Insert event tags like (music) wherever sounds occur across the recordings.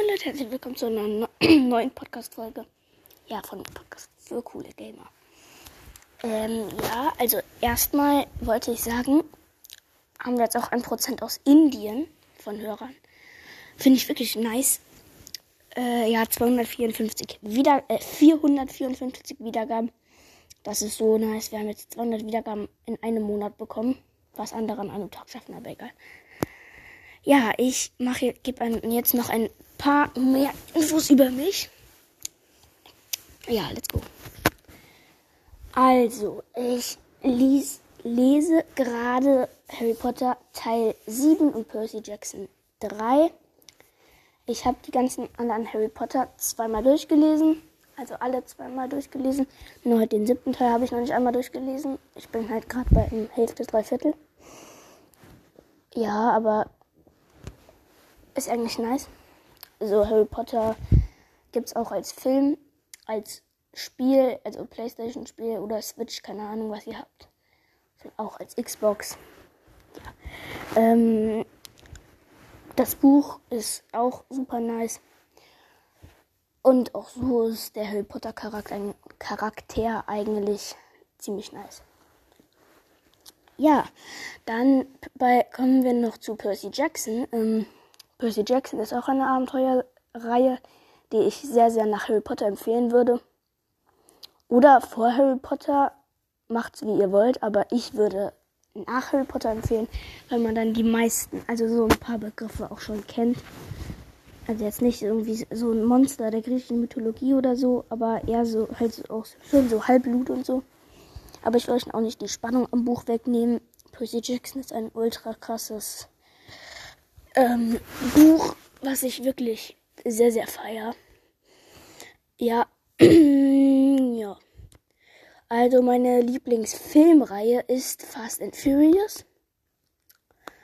Moin Leute, herzlich willkommen zu einer (clears throat) neuen Podcast-Folge. Ja, von Podcast für coole Gamer. Ähm, ja, also erstmal wollte ich sagen, haben wir jetzt auch ein Prozent aus Indien von Hörern. Finde ich wirklich nice. Äh, ja, 254 wieder, äh, 454 Wiedergaben. Das ist so nice. Wir haben jetzt 200 Wiedergaben in einem Monat bekommen. Was andere an einem Tag schaffen, aber egal. Ja, ich mache gebe jetzt noch ein paar mehr Infos über mich. Ja, let's go. Also, ich lies, lese gerade Harry Potter Teil 7 und Percy Jackson 3. Ich habe die ganzen anderen Harry Potter zweimal durchgelesen. Also alle zweimal durchgelesen. Nur halt den siebten Teil habe ich noch nicht einmal durchgelesen. Ich bin halt gerade bei Hälfte, drei Viertel. Ja, aber ist eigentlich nice. So Harry Potter gibt es auch als Film, als Spiel, also Playstation-Spiel oder Switch, keine Ahnung, was ihr habt. Auch als Xbox. Ja. Ähm, das Buch ist auch super nice. Und auch so ist der Harry Potter Charakter, Charakter eigentlich ziemlich nice. Ja, dann bei, kommen wir noch zu Percy Jackson. Ähm, Percy Jackson ist auch eine Abenteuerreihe, die ich sehr, sehr nach Harry Potter empfehlen würde. Oder vor Harry Potter, macht's wie ihr wollt, aber ich würde nach Harry Potter empfehlen, weil man dann die meisten, also so ein paar Begriffe auch schon kennt. Also jetzt nicht irgendwie so ein Monster der griechischen Mythologie oder so, aber eher so halt auch schon so Halbblut und so. Aber ich will euch auch nicht die Spannung am Buch wegnehmen. Percy Jackson ist ein ultra krasses ähm, Buch, was ich wirklich sehr, sehr feier. Ja. ja. Also meine Lieblingsfilmreihe ist Fast and Furious.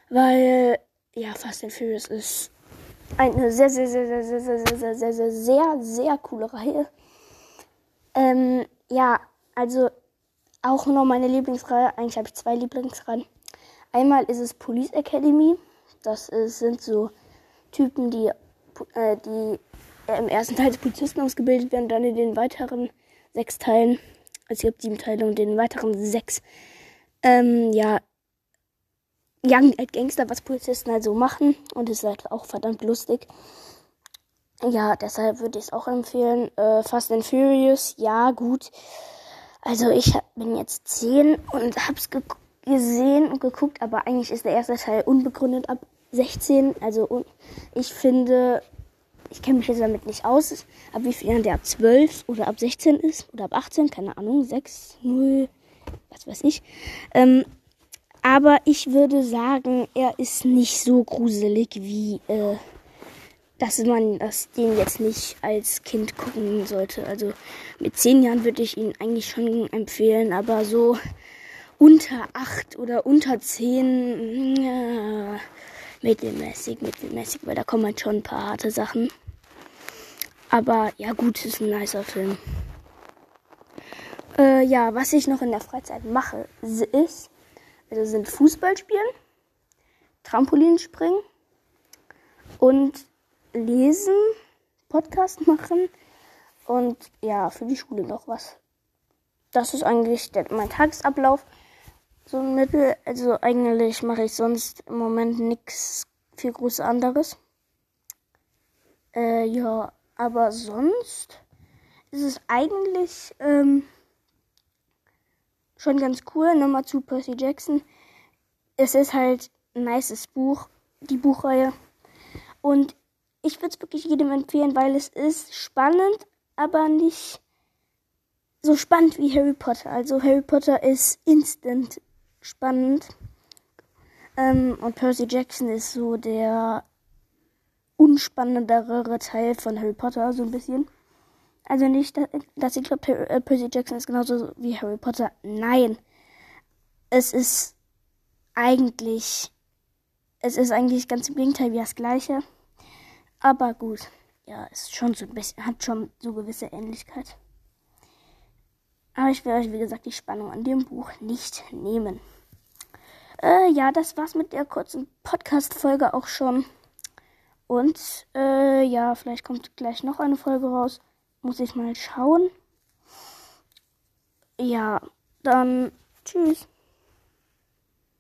Weil, ja, Fast and Furious ist eine sehr, sehr, sehr, sehr, sehr, sehr, sehr, sehr, sehr, sehr, sehr coole Reihe. Ähm, ja, also auch noch meine Lieblingsreihe. Eigentlich habe ich zwei Lieblingsreihen. Einmal ist es Police Academy. Das ist, sind so Typen, die, äh, die im ersten Teil als Polizisten ausgebildet werden, dann in den weiteren sechs Teilen, also es gibt sieben Teile und den weiteren sechs, ähm, ja, Young als Gangster, was Polizisten halt so machen. Und es ist halt auch verdammt lustig. Ja, deshalb würde ich es auch empfehlen. Äh, Fast and Furious, ja, gut. Also ich bin jetzt zehn und hab's gesehen und geguckt, aber eigentlich ist der erste Teil unbegründet ab 16. Also ich finde, ich kenne mich jetzt damit nicht aus, ab wie viel der ab 12 oder ab 16 ist oder ab 18, keine Ahnung, 6, 0, was weiß ich. Ähm, aber ich würde sagen, er ist nicht so gruselig wie, äh, dass man das den jetzt nicht als Kind gucken sollte. Also mit 10 Jahren würde ich ihn eigentlich schon empfehlen, aber so unter 8 oder unter 10, ja, mittelmäßig, mittelmäßig, weil da kommen halt schon ein paar harte Sachen. Aber ja, gut, ist ein nicer Film. Äh, ja, was ich noch in der Freizeit mache, ist, also sind Fußball spielen, Trampolinspringen und lesen, Podcast machen und ja, für die Schule noch was. Das ist eigentlich der, mein Tagesablauf so ein Mittel. Also eigentlich mache ich sonst im Moment nichts viel groß anderes. Äh, ja, aber sonst ist es eigentlich ähm, schon ganz cool. Nochmal zu Percy Jackson. Es ist halt ein nices Buch, die Buchreihe. Und ich würde es wirklich jedem empfehlen, weil es ist spannend, aber nicht so spannend wie Harry Potter. Also Harry Potter ist instant spannend. Ähm, und Percy Jackson ist so der unspannendere Teil von Harry Potter, so ein bisschen. Also nicht, dass ich glaube, äh, Percy Jackson ist genauso wie Harry Potter. Nein. Es ist eigentlich, es ist eigentlich ganz im Gegenteil wie das gleiche. Aber gut, ja, ist schon so ein bisschen, hat schon so gewisse Ähnlichkeit. Aber ich will euch, wie gesagt, die Spannung an dem Buch nicht nehmen. Äh, ja, das war's mit der kurzen Podcast-Folge auch schon. Und äh, ja, vielleicht kommt gleich noch eine Folge raus. Muss ich mal schauen. Ja, dann tschüss.